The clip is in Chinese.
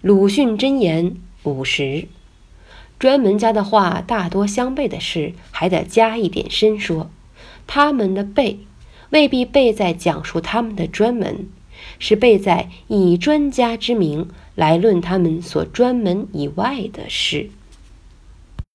鲁迅箴言五十专门家的话大多相悖的事还得加一点深说。他们的悖未必悖在讲述他们的专门是悖在以专家之名来论他们所专门以外的事。